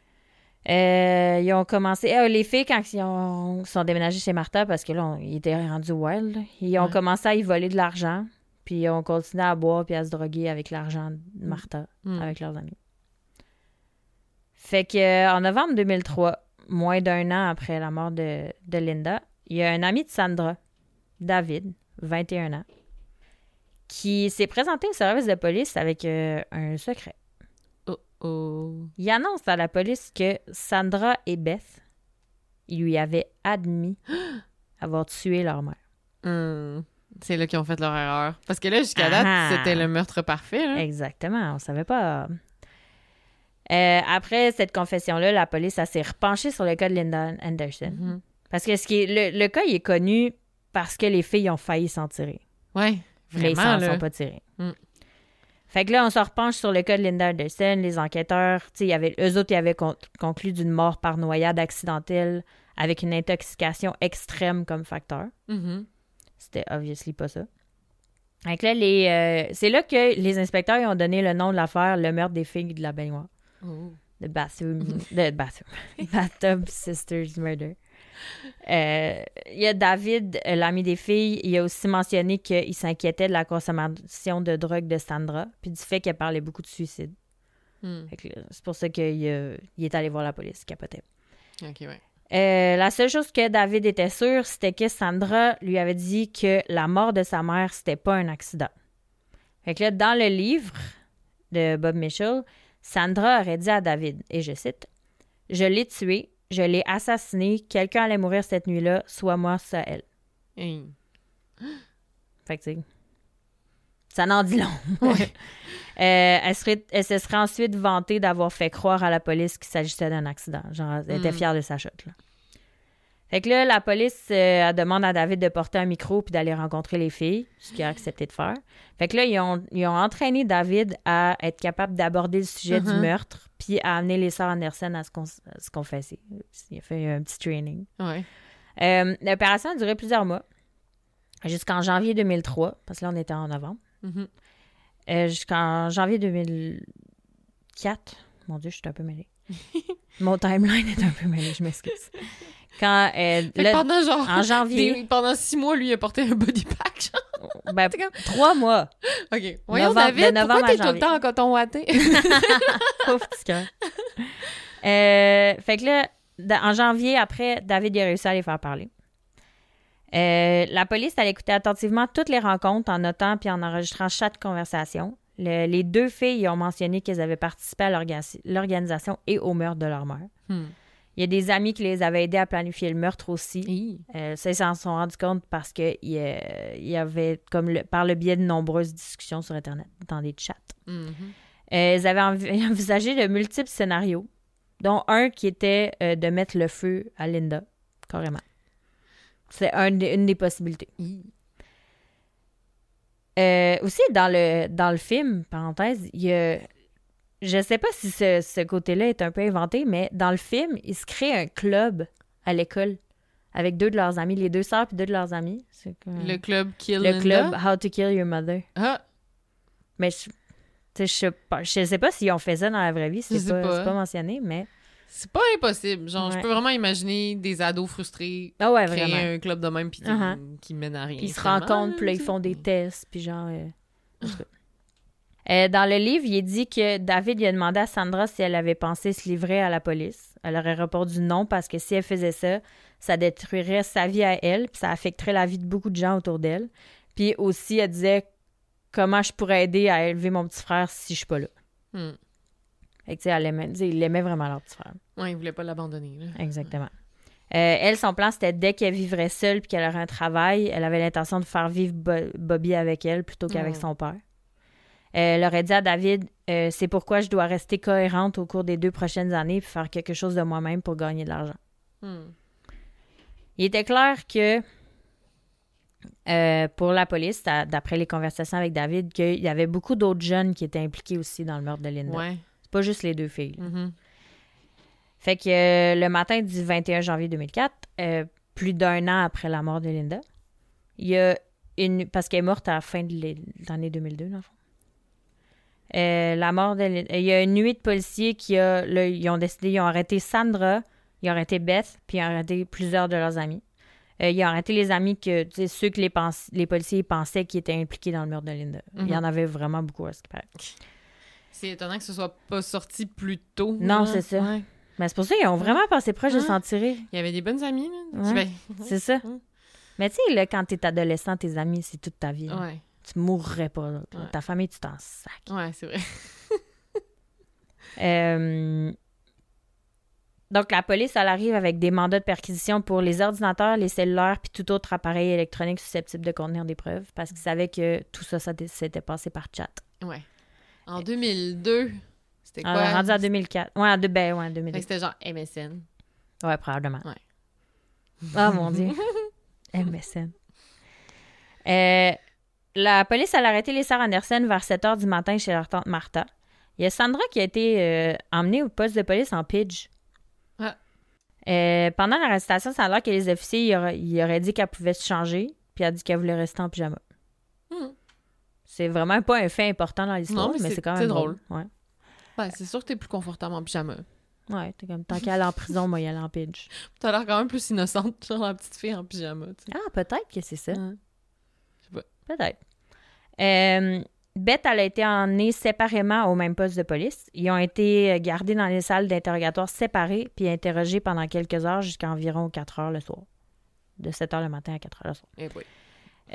Euh, ils ont commencé... euh, les filles, quand ils ont... sont déménagées chez Martha, parce que là, on- ils étaient rendus wild, là, ils ont Ouais. commencé à y voler de l'argent. Puis ils ont continué à boire puis à se droguer avec l'argent de Martha, Mm. avec leurs amis. Fait que euh, en novembre 2003, moins d'un an après la mort de, de Linda, il y a un ami de Sandra, David, 21 ans, qui s'est présenté au service de police avec euh, un secret. Oh. Il annonce à la police que Sandra et Beth, ils lui avaient admis avoir tué leur mère. Hum. C'est là qu'ils ont fait leur erreur. Parce que là, jusqu'à date, Ah. c'était le meurtre parfait. Là. Exactement, on savait pas. Euh, après cette confession-là, la police s'est repenchée sur le cas de Linda Anderson. Mhm. Parce que ce qui est, le, le cas, il est connu parce que les filles ont failli s'en tirer. Mais ils vraiment, s'en là. sont pas tirés. Mm. Fait que là, on se repenche sur le cas de Linda Anderson. Les enquêteurs, tu sais, il y avait, eux autres, ils avaient con- conclu d'une mort par noyade accidentelle avec une intoxication extrême comme facteur. Mhm. C'était obviously pas ça. Donc là, les, euh, c'est là que les inspecteurs ils ont donné le nom de l'affaire, le meurtre des filles de la baignoire. Oh. The bathroom, the bathroom, bathtub sisters murder. Euh, Il y a David, euh, l'ami des filles, il a aussi mentionné qu'il s'inquiétait de la consommation de drogue de Sandra, puis du fait qu'elle parlait beaucoup de suicide. Hmm. C'est pour ça qu'il euh, il est allé voir la police, capotait. Ouais. Euh, la seule chose que David était sûr, c'était que Sandra lui avait dit que la mort de sa mère, c'était pas un accident. Fait que là, dans le livre de Bob Mitchell, Sandra aurait dit à David, et je cite, Je l'ai tué, je l'ai assassiné, quelqu'un allait mourir cette nuit-là, soit moi, soit elle. Hey. Fait que, ça n'en dit long. Euh, elle, serait- elle se serait ensuite vantée d'avoir fait croire à la police qu'il s'agissait d'un accident. Genre, elle était Mm. fière de sa chute. Là. Fait que là, la police euh, elle demande à David de porter un micro puis d'aller rencontrer les filles, ce qu'il a accepté de faire. Fait que là, ils ont, ils ont entraîné David à être capable d'aborder le sujet du Mhm. meurtre puis à amener les sœurs Anderson à se, con- à se confesser. Il a fait un petit training. Ouais. Euh, L'opération a duré plusieurs mois, jusqu'en janvier 2003, parce que là, on était en novembre. Mhm. Euh, jusqu'en janvier 2004. Mon Dieu, je suis un peu mêlée. Mon timeline est un peu mêlé, je m'excuse. Quand, euh, pendant genre. en janvier, des- pendant six mois, lui, il a porté un body pack. genre. ben, trois mois. OK. Voyons, Novembre- David, de pourquoi t'es tout le temps en coton watté? Pauvre petit cœur. Euh, fait que là, en janvier, après, David il a réussi à les faire parler. Euh, la police allait écouter attentivement toutes les rencontres en notant puis en enregistrant chaque conversation. Le- les deux filles ont mentionné qu'elles avaient participé à l'orga- l'organisation et au meurtre de leur mère. Hmm. Il y a des amis qui les avaient aidés à planifier le meurtre aussi. Euh, ça, ils s'en sont rendus compte parce que il y, avait, comme le- par le biais de nombreuses discussions sur Internet, dans des chats. Mhm. Euh, ils avaient envi- envisagé de multiples scénarios, dont un qui était euh, de mettre le feu à Linda, carrément. C'est un une des possibilités. Euh, aussi, dans le, dans le film, parenthèse, il y a. Je sais pas si ce, ce côté-là est un peu inventé, mais dans le film, ils se créent un club à l'école avec deux de leurs amis, les deux sœurs puis deux de leurs amis. C'est comme- Le club Kill le Linda? club How to Kill Your Mother. Ah, Mais je, je sais pas, je sais pas si on fait ça dans la vraie vie, c'est pas, pas. mentionné, mais. c'est pas impossible. Genre, je peux vraiment imaginer des ados frustrés Ah ouais, créer vraiment. un club de même puis qui- Uh-huh. qui mène à rien. Puis ils se rencontrent, puis là, ils font des tests, puis genre. euh. Euh, dans le livre, il est dit que David il a demandé à Sandra si elle avait pensé se livrer à la police. Elle aurait répondu non parce que si elle faisait ça, ça détruirait sa vie à elle, puis ça affecterait la vie de beaucoup de gens autour d'elle. Puis aussi, elle disait comment je pourrais aider à élever mon petit frère si je suis pas là? Fait que, tu sais, elle aimait, il aimait vraiment leur petit frère. Ouais, ils voulaient pas l'abandonner. Exactement. Euh, elle, son plan, c'était dès qu'elle vivrait seule puis qu'elle aurait un travail, elle avait l'intention de faire vivre Bo- Bobby avec elle plutôt qu'avec Mm. son père. Euh, elle aurait dit à David euh, C'est pourquoi je dois rester cohérente au cours des deux prochaines années puis faire quelque chose de moi-même pour gagner de l'argent. Hmm. Il était clair que euh, pour la police, d'après les conversations avec David, qu'il y avait beaucoup d'autres jeunes qui étaient impliqués aussi dans le meurtre de Linda. Ouais. C'est pas juste les deux filles. Mhm. Fait que euh, le matin du 21 janvier 2004, euh, plus d'un an après la mort de Linda, il y a une. Parce qu'elle est morte à la fin de l'année 2002, dans le fond. Euh, la mort de Il y a une nuit de policiers qui a. là, ils ont décidé. Ils ont arrêté Sandra, ils ont arrêté Beth, puis ils ont arrêté plusieurs de leurs amis. Euh, ils ont arrêté les amis que. Tu sais, ceux que les, policiers pensaient qui étaient impliqués dans le meurtre de Linda. Il y Mhm. en avait vraiment beaucoup à ce qui paraît. C'est étonnant que ce soit pas sorti plus tôt. Non, c'est ça. Ouais. Mais c'est pour ça qu'ils ont vraiment passé proche de s'en tirer. Il y avait des bonnes amies, là. Ouais. Ben, C'est ça. Mais tu sais, là, quand t'es adolescent, tes amis, c'est toute ta vie. là. Ouais. Tu mourrais pas. là. Ouais. Ta famille, tu t'en sacs. Ouais, c'est vrai. Euh, Donc, la police, elle arrive avec des mandats de perquisition pour les ordinateurs, les cellulaires, puis tout autre appareil électronique susceptible de contenir des preuves, parce qu'ils savaient que tout ça, ça s'était passé par chat. Ouais. En 2002, c'était On quoi? est rendu en 2004. Ouais, en deux, ben, ouais, en Fait que 2002. c'était genre MSN. Ouais, probablement. Ouais. Oh mon Dieu. MSN. Euh, la police a arrêté les sœurs Anderson vers 7 h du matin chez leur tante Martha. Il y a Sandra qui a été euh, emmenée au poste de police en pidge. Ah. Euh, pendant l'arrestation, ça a l'air que les officiers ils auraient, dit qu'elle pouvait se changer, puis elle a dit qu'elle voulait rester en pyjama. Hmm. C'est vraiment pas un fait important dans l'histoire, mais mais c'est- quand même drôle. drôle. Ouais. Ben, c'est sûr que t'es plus confortable en pyjama. Ouais, t'es comme tant qu'elle est en prison, moi, il aller en pitch. T'as l'air quand même plus innocente, genre la petite fille en pyjama. Ah, peut-être que c'est ça. Peut-être. Euh, Beth, elle a été emmenée séparément au même poste de police. Ils ont été gardés dans les salles d'interrogatoire séparées puis interrogés pendant quelques heures jusqu'à environ 4 heures le soir. De 7 heures le matin à 4 heures le soir. Eh boy.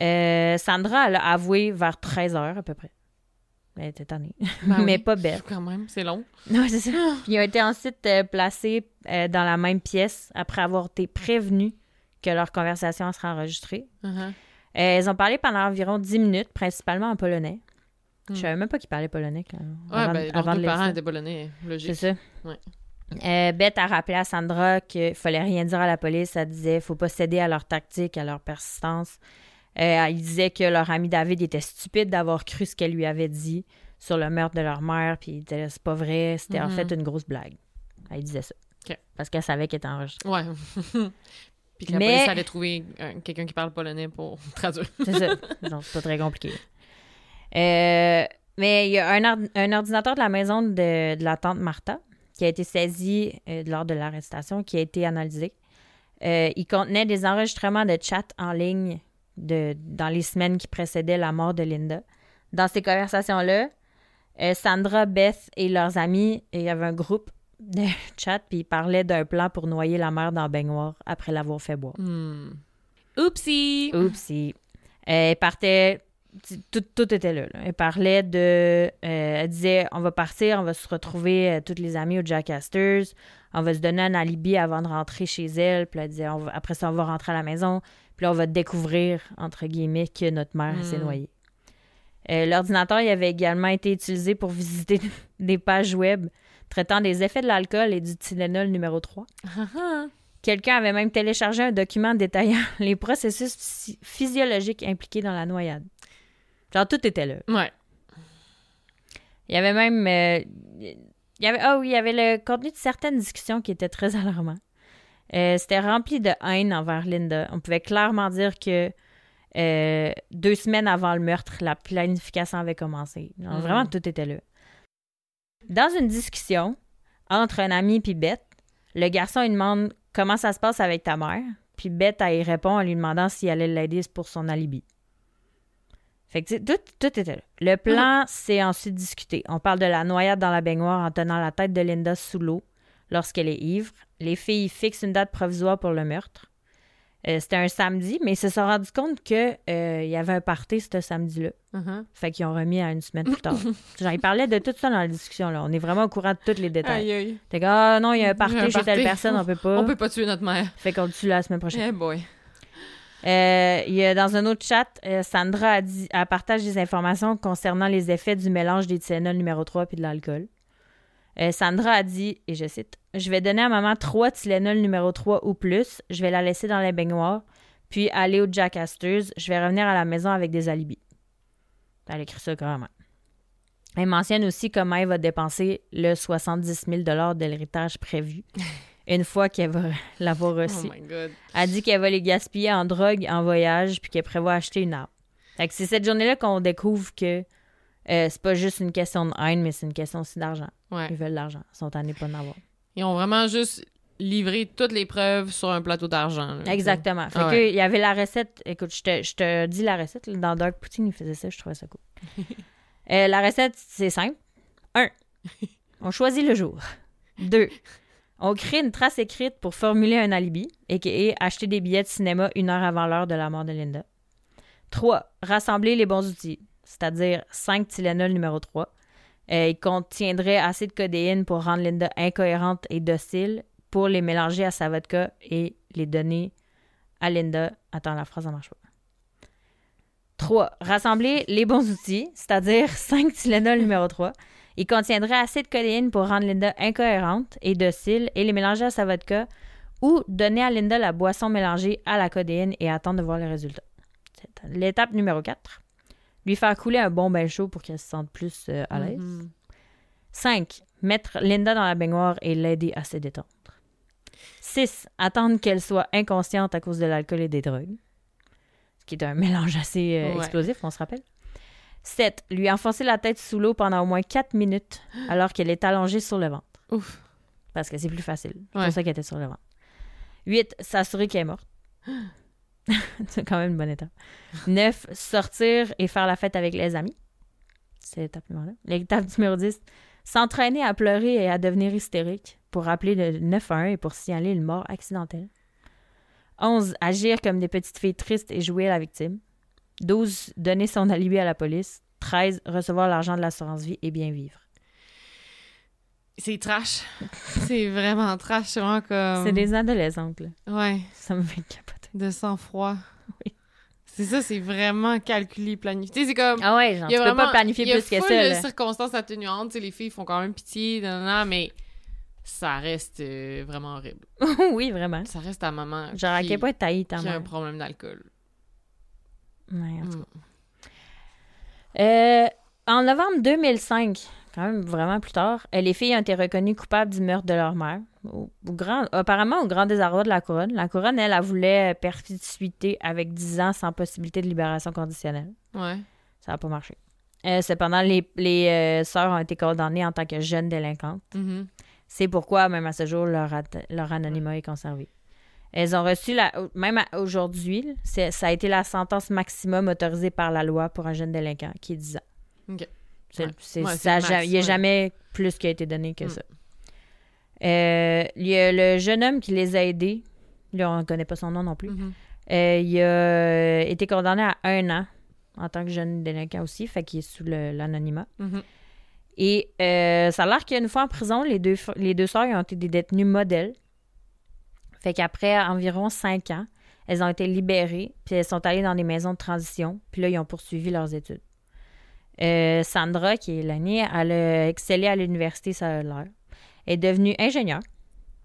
Euh, Sandra, elle a avoué vers 13 heures à peu près. Elle était tannée. Ben Mais oui. pas Beth. Quand même, c'est long. Non, c'est ça. Ils ont été ensuite euh, placés euh, dans la même pièce après avoir été prévenus que leur conversation serait enregistrée. Uh-huh. Ils ont parlé pendant environ 10 minutes, principalement en polonais. Hmm. Je savais même pas qu'ils parlaient polonais quand, Ouais, avant, ben, leurs de parents étaient polonais, logique. C'est ça. Ouais. Euh, Beth a rappelé à Sandra qu'il fallait rien dire à la police. Elle disait faut pas céder à leur tactique, à leur persistance. Euh, elle disait que leur ami David était stupide d'avoir cru ce qu'elle lui avait dit sur le meurtre de leur mère, puis il était c'est pas vrai, c'était en Mhm. fait une grosse blague. Elle disait ça. Parce qu'elle savait qu'elle était enregistrée. Ouais. Puis que la Mais- police allait trouver un- quelqu'un qui parle polonais pour traduire. C'est ça. Genre, c'est pas très compliqué. Euh, mais il y a un, ord- un ordinateur de la maison de, de la tante Martha qui a été saisi euh, lors de l'arrestation, qui a été analysé. Euh, il contenait des enregistrements de chat en ligne de, dans les semaines qui précédaient la mort de Linda. Dans ces conversations-là, Sandra, Beth et leurs amis, il y avait un groupe de chat, puis ils parlaient d'un plan pour noyer la mère dans la baignoire après l'avoir fait boire. Hmm. Oupsie! Oupsie. Euh, elle partait. Tout, tout était là, là. Elle parlait de. euh, elle disait on va partir, on va se retrouver euh, toutes les amies au Jack Astor's. On va se donner un alibi avant de rentrer chez elle. Puis elle disait on va- après ça, on va rentrer à la maison. Puis là, on va découvrir, entre guillemets, que notre mère s'est Mm. noyée. Euh, L'ordinateur il avait également été utilisé pour visiter des pages web traitant des effets de l'alcool et du Tylenol numéro 3. Ah, ah. Quelqu'un avait même téléchargé un document détaillant les processus phy- physiologiques impliqués dans la noyade. Genre, tout était là. Ouais. Il y avait même... euh, il y avait, ah oui, il y avait le contenu de certaines discussions qui étaient très alarmants. Euh, C'était rempli de haine envers Linda. On pouvait clairement dire que euh, deux semaines avant le meurtre, la planification avait commencé. Genre, Mhm. Vraiment, tout était là. Dans une discussion entre un ami et Beth, le garçon lui demande comment ça se passe avec ta mère. Puis Beth, elle y répond en lui demandant s'il allait l'aider pour son alibi. Fait que, tout, tout était là. Le plan, c'est ensuite discuté. On parle de la noyade dans la baignoire en tenant la tête de Linda sous l'eau lorsqu'elle est ivre. Les filles fixent une date provisoire pour le meurtre. Euh, C'était un samedi, mais ils se sont rendus compte qu'il y avait un party ce samedi-là. Uh-huh. Fait qu'ils ont remis à une semaine plus tard. Genre, ils parlaient de tout ça dans la discussion. Là. On est vraiment au courant de tous les détails. Aïe, aïe. T'es comme, ah non, il y a un party chez telle personne, on peut pas. On peut pas tuer notre mère. Fait qu'on le tue la semaine prochaine. Eh boy. Euh, il y a, dans un autre chat, euh, Sandra a, dit, a partagé des informations concernant les effets du mélange des Tylenol numéro 3 puis de l'alcool. Euh, Sandra a dit, et je cite, Je vais donner à maman trois Tylenol numéro 3 ou plus. Je vais la laisser dans la baignoire, puis aller au Jack Astor's. Je vais revenir à la maison avec des alibis. Elle écrit ça carrément. Elle mentionne aussi comment elle va dépenser le 70 000 de l'héritage prévu une fois qu'elle va l'avoir Oh reçu. my god. Elle dit qu'elle va les gaspiller en drogue, en voyage, puis qu'elle prévoit acheter une arme. Fait que c'est cette journée-là qu'on découvre que euh, c'est pas juste une question de haine, mais c'est une question aussi d'argent. Ouais. Ils veulent de l'argent. Ils sont tannés pas d'en avoir. Ils ont vraiment juste livré toutes les preuves sur un plateau d'argent. Exactement. Fait Ah que ouais. il y avait la recette. Écoute, je te, je te dis la recette. là, dans Dark Poutine, il faisait ça. Je trouvais ça cool. Euh, la recette, c'est simple. Un, on choisit le jour. Deux, on crée une trace écrite pour formuler un alibi, et acheter des billets de cinéma une heure avant l'heure de la mort de Linda. Trois, rassembler les bons outils, c'est-à-dire 5 Tylenol numéro 3. Euh, il contiendrait assez de codéine pour rendre Linda incohérente et docile, pour les mélanger à sa vodka et les donner à Linda. Attends, la phrase ne marche pas. 3. Rassembler les bons outils, c'est-à-dire 5 Tylenol numéro 3. Il contiendrait assez de codéine pour rendre Linda incohérente et docile et les mélanger à sa vodka ou donner à Linda la boisson mélangée à la codéine et attendre de voir les résultats. L'étape numéro 4. Lui faire couler un bon bain chaud pour qu'elle se sente plus euh, à l'aise. Mhm. 5. Mettre Linda dans la baignoire et l'aider à se détendre. 6. Attendre qu'elle soit inconsciente à cause de l'alcool et des drogues. qui est un mélange assez euh, Ouais. explosif, on se rappelle. 7. Lui enfoncer la tête sous l'eau pendant au moins 4 minutes alors qu'elle est allongée sur le ventre. Ouf. Parce que c'est plus facile. C'est Ouais. pour ça qu'elle était sur le ventre. 8. S'assurer qu'elle est morte. c'est quand même une bonne étape. 9. Sortir et faire la fête avec les amis. C'est l'étape numéro 9. L'étape numéro 10. S'entraîner à pleurer et à devenir hystérique pour appeler le 911 et pour signaler une mort accidentelle. 11. Agir comme des petites filles tristes et jouer à la victime. 12. Donner son alibi à la police. 13. Recevoir l'argent de l'assurance vie et bien vivre. C'est trash. c'est vraiment trash. C'est vraiment comme. C'est des adolescentes, là. Ouais. Ça me fait capoter. De sang-froid. Oui. C'est ça, c'est vraiment calculé, planifié. Tu c'est comme. Ah ouais, genre, il y tu a peux vraiment, pas planifier il y a plus que ça, là. circonstances atténuantes. Tu sais, les filles font quand même pitié, nan, mais ça reste euh, vraiment horrible. oui, vraiment. Ça reste ta maman. Genre, à quel point taillis ta qui a un problème d'alcool. Ouais, en tout Mm. Euh, en novembre 2005, quand même vraiment plus tard, euh, les filles ont été reconnues coupables du meurtre de leur mère. Au, au grand, apparemment, au grand désarroi de la couronne. La couronne, elle, elle voulait perpétuité avec 10 ans sans possibilité de libération conditionnelle. Ouais. Ça n'a pas marché. Euh, cependant, les, les euh, sœurs ont été condamnées en tant que jeunes délinquantes. Mhm. C'est pourquoi, même à ce jour, leur, leur anonymat est conservé. Elles ont reçu, la, même aujourd'hui, ça a été la sentence maximum autorisée par la loi pour un jeune délinquant, qui est 10 ans. OK. C'est- Ouais. c'est- Ouais, ça c'est a le ja- max, il n'y a ouais. jamais plus qui a été donné que Mm. ça. Euh, il y a le jeune homme qui les a aidés. Là, on ne connaît pas son nom non plus. Mhm. Euh, il a été condamné à un an en tant que jeune délinquant aussi, fait qu'il est sous le- l'anonymat. Mhm. Et euh, ça a l'air qu'une fois en prison, les deux, les deux sœurs ont été des détenues modèles. Fait qu'après environ cinq ans, elles ont été libérées, puis elles sont allées dans des maisons de transition, puis là, ils ont poursuivi leurs études. Euh, Sandra, qui est l'aînée, elle a excellé à l'université secondaire. Elle est devenue ingénieure.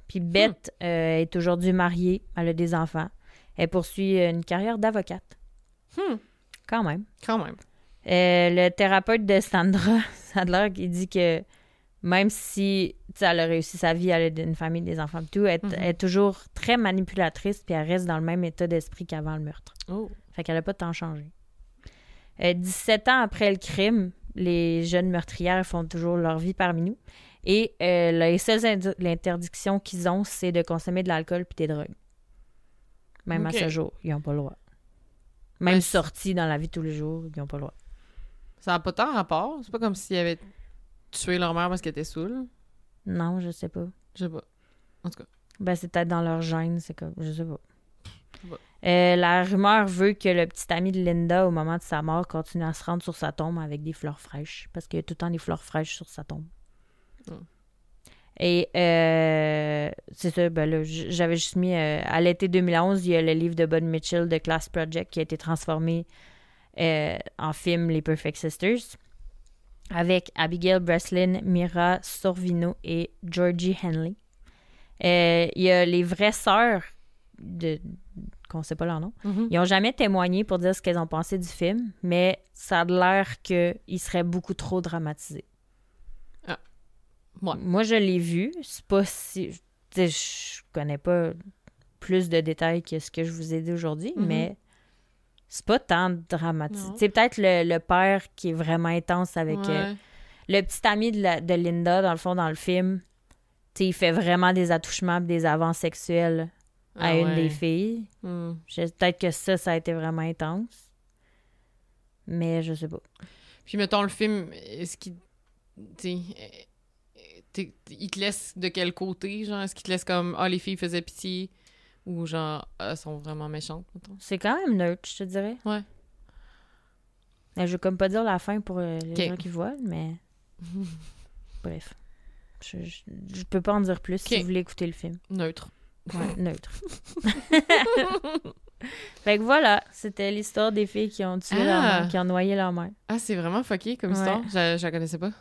Puis Bette euh, est aujourd'hui mariée, elle a des enfants. Elle poursuit une carrière d'avocate. Hmm. Quand même. Quand même. Euh, le thérapeute de Sandra, Sadler, qui dit que même si elle a réussi sa vie, elle a une famille, des enfants, et tout, elle, Mhm. elle est toujours très manipulatrice, puis elle reste dans le même état d'esprit qu'avant le meurtre. Oh. Fait qu'elle n'a pas tant changé. Euh, 17 ans après le crime, les jeunes meurtrières font toujours leur vie parmi nous. Et euh, les seules l'interdictions qu'ils ont, c'est de consommer de l'alcool puis des drogues. Même à ce jour, ils n'ont pas le droit. Même Ouais, sortis dans la vie de tous les jours, ils n'ont pas le droit. Ça n'a pas tant rapport. C'est pas comme s'ils avaient tué leur mère parce qu'elle était saoule. Non, je sais pas. Je sais pas. En tout cas. Ben, c'est peut-être dans leur gène, c'est comme. Je sais pas. sais pas. Euh, la rumeur veut que le petit ami de Linda, au moment de sa mort, continue à se rendre sur sa tombe avec des fleurs fraîches. Parce qu'il y a tout le temps des fleurs fraîches sur sa tombe. Mm. Et euh, c'est ça, ben là, j'avais juste mis. euh, à l'été 2011, il y a le livre de Bud Mitchell de Class Project qui a été transformé en film Les Perfect Sisters. Avec Abigail Breslin, Mira Sorvino et Georgie Henley. Il y a les vraies sœurs de qu'on sait pas leur nom. Mhm. Ils ont jamais témoigné pour dire ce qu'elles ont pensé du film, mais ça a l'air qu'il serait beaucoup trop dramatisé. Ouais. Moi, je l'ai vu. C'est pas si. Je connais pas plus de détails que ce que je vous ai dit aujourd'hui, Mhm. mais c'est pas tant dramatisé. Non. C'est peut-être le, le père qui est vraiment intense avec euh, le petit ami de, la- de Linda, dans le fond, dans le film. il fait vraiment des attouchements des avances sexuelles à Ah une ouais. des filles. Hmm. Peut-être que ça, ça a été vraiment intense. Mais je sais pas. Puis mettons le film, est-ce qu'il. euh, il te laisse de quel côté, genre? Est-ce qu'il te laisse comme Ah, les filles faisaient pitié? Ou genre elles sont vraiment méchantes, mettons? C'est quand même neutre, je te dirais. Ouais. Mais je veux comme pas dire la fin pour euh, les gens qui voient, mais. Bref. Je, je, je peux pas en dire plus si vous voulez écouter le film. Neutre. Ouais, neutre. fait que voilà, c'était l'histoire des filles qui ont tué leur Ah. mère, qui ont noyé leur mère. Ah, c'est vraiment fucké comme Ouais. histoire. Je, je la connaissais pas.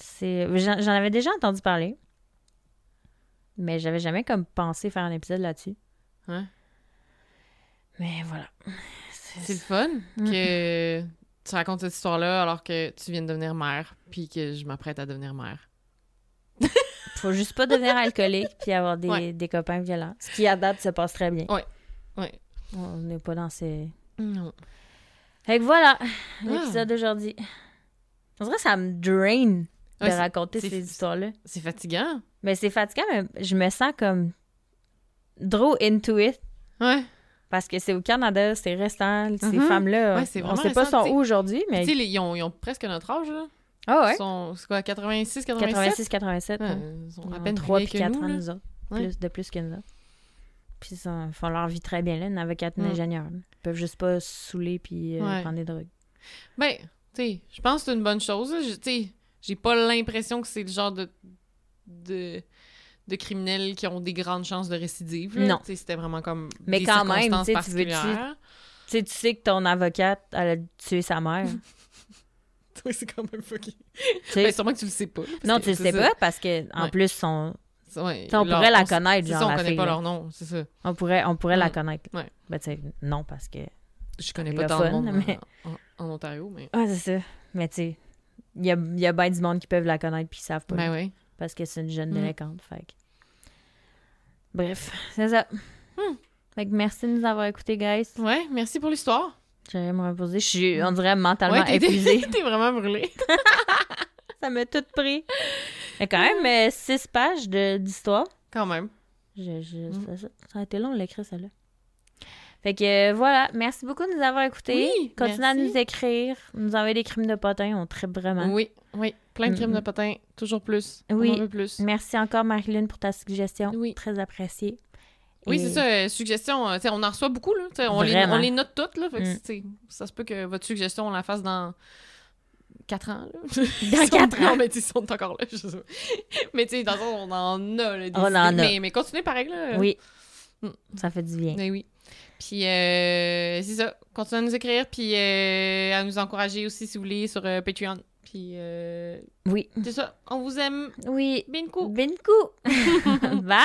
C'est j'en j'en avais déjà entendu parler. Mais j'avais jamais comme pensé faire un épisode là-dessus. Ouais. Mais voilà. C'est le fun Mm. que tu racontes cette histoire-là alors que tu viens de devenir mère, puis que je m'apprête à devenir mère. Faut juste pas devenir alcoolique puis avoir des, Ouais. des copains violents. Ce qui à date se passe très bien. Ouais. On n'est pas dans ces. Non. Fait que voilà, Ah. l'épisode d'aujourd'hui. On dirait que ça me drain de Ouais, raconter ces histoires-là. C'est fatigant. Mais c'est fatigant, mais je me sens comme draw into it. Ouais. Parce que c'est au Canada, c'est restant, ces Mhm. femmes-là. Ouais, on sait pas sont où aujourd'hui, mais. Tu sais, ils, ont, ils ont presque notre âge, là. Ah ouais? Ils sont, c'est quoi, 86, 87? 86, 87. Ouais, ils sont Ils à peine 3 plus puis vieilles que 4 ans, nous, là. nous autres. Ouais. Plus, de plus que nous autres. Puis ça, ils font leur vie très bien, là. Une avocate, une Mm. ingénieure. Ils peuvent juste pas se saouler puis euh, Ouais. prendre des drogues. Ben, tu sais, je pense que c'est une bonne chose. Tu sais, j'ai pas l'impression que c'est le genre de, de, de criminels qui ont des grandes chances de récidive. là. Non. Tu sais, c'était vraiment comme Mais des quand même, circonstances tu sais, tu veux-tu- particulières. Tu sais, tu sais que ton avocate, elle a tué sa mère. Oui, c'est quand même fucké. Ben, sûrement que tu le sais pas. non, tu le sais pas parce que en Ouais. plus, son... Ouais, on leur- pourrait la connaître, genre, ça, on la connaît fille, pas là. leur nom, c'est ça. on pourrait, on pourrait la Mm. connaître. Ouais. Ben, tu sais, non, parce que... Je connais pas tant de monde mais- en, en- Ontario, mais... Ah, c'est ça. Mais tu sais, il y a, y a bien du monde qui peuvent la connaître puis ils savent pas. Ben oui. Parce que c'est une jeune Mm. délinquante, fait Bref, c'est ça. Hmm. Fait que merci de nous avoir écoutés, guys. Ouais, merci pour l'histoire. J'allais me reposer. Je suis, on dirait, mentalement Ouais, t'es- épuisée. T'es vraiment brûlée. ça m'a tout pris. Mais quand même, euh, six pages de- d'histoire. Quand même. Je, je- Mm. ça, a été long, l'écrire, celle-là. Fait que euh, voilà, merci beaucoup de nous avoir écoutés. Oui, Continuez à nous écrire, nous envoyer des crimes de potins, on tripe vraiment. Oui, oui. Plein de crimes Mm, de potins. Toujours plus. Oui. On en veut plus. Merci encore, Marilyn, pour ta suggestion. Oui. Très appréciée. Oui, c'est ça. euh, suggestion, euh, on en reçoit beaucoup. Là, on, les, Vraiment. on les note toutes. Là, fait que, Mm. ça se peut que votre suggestion, on la fasse dans 4 ans. Là. Dans Ils sont- quatre ans. Non, mais ils sont encore là. je sais pas. mais tu sais, dans le on en a. Là, des On en idées. a. Mais, mais continuez pareil. Là. Oui. Mm. Ça fait du bien. Mais oui. Puis, euh, c'est ça. Continuez à nous écrire. Puis, euh, à nous encourager aussi, si vous voulez, sur euh, Patreon. Puis, euh, Oui. c'est ça. On vous aime. Oui. Bien coup. Bin coup. Bye.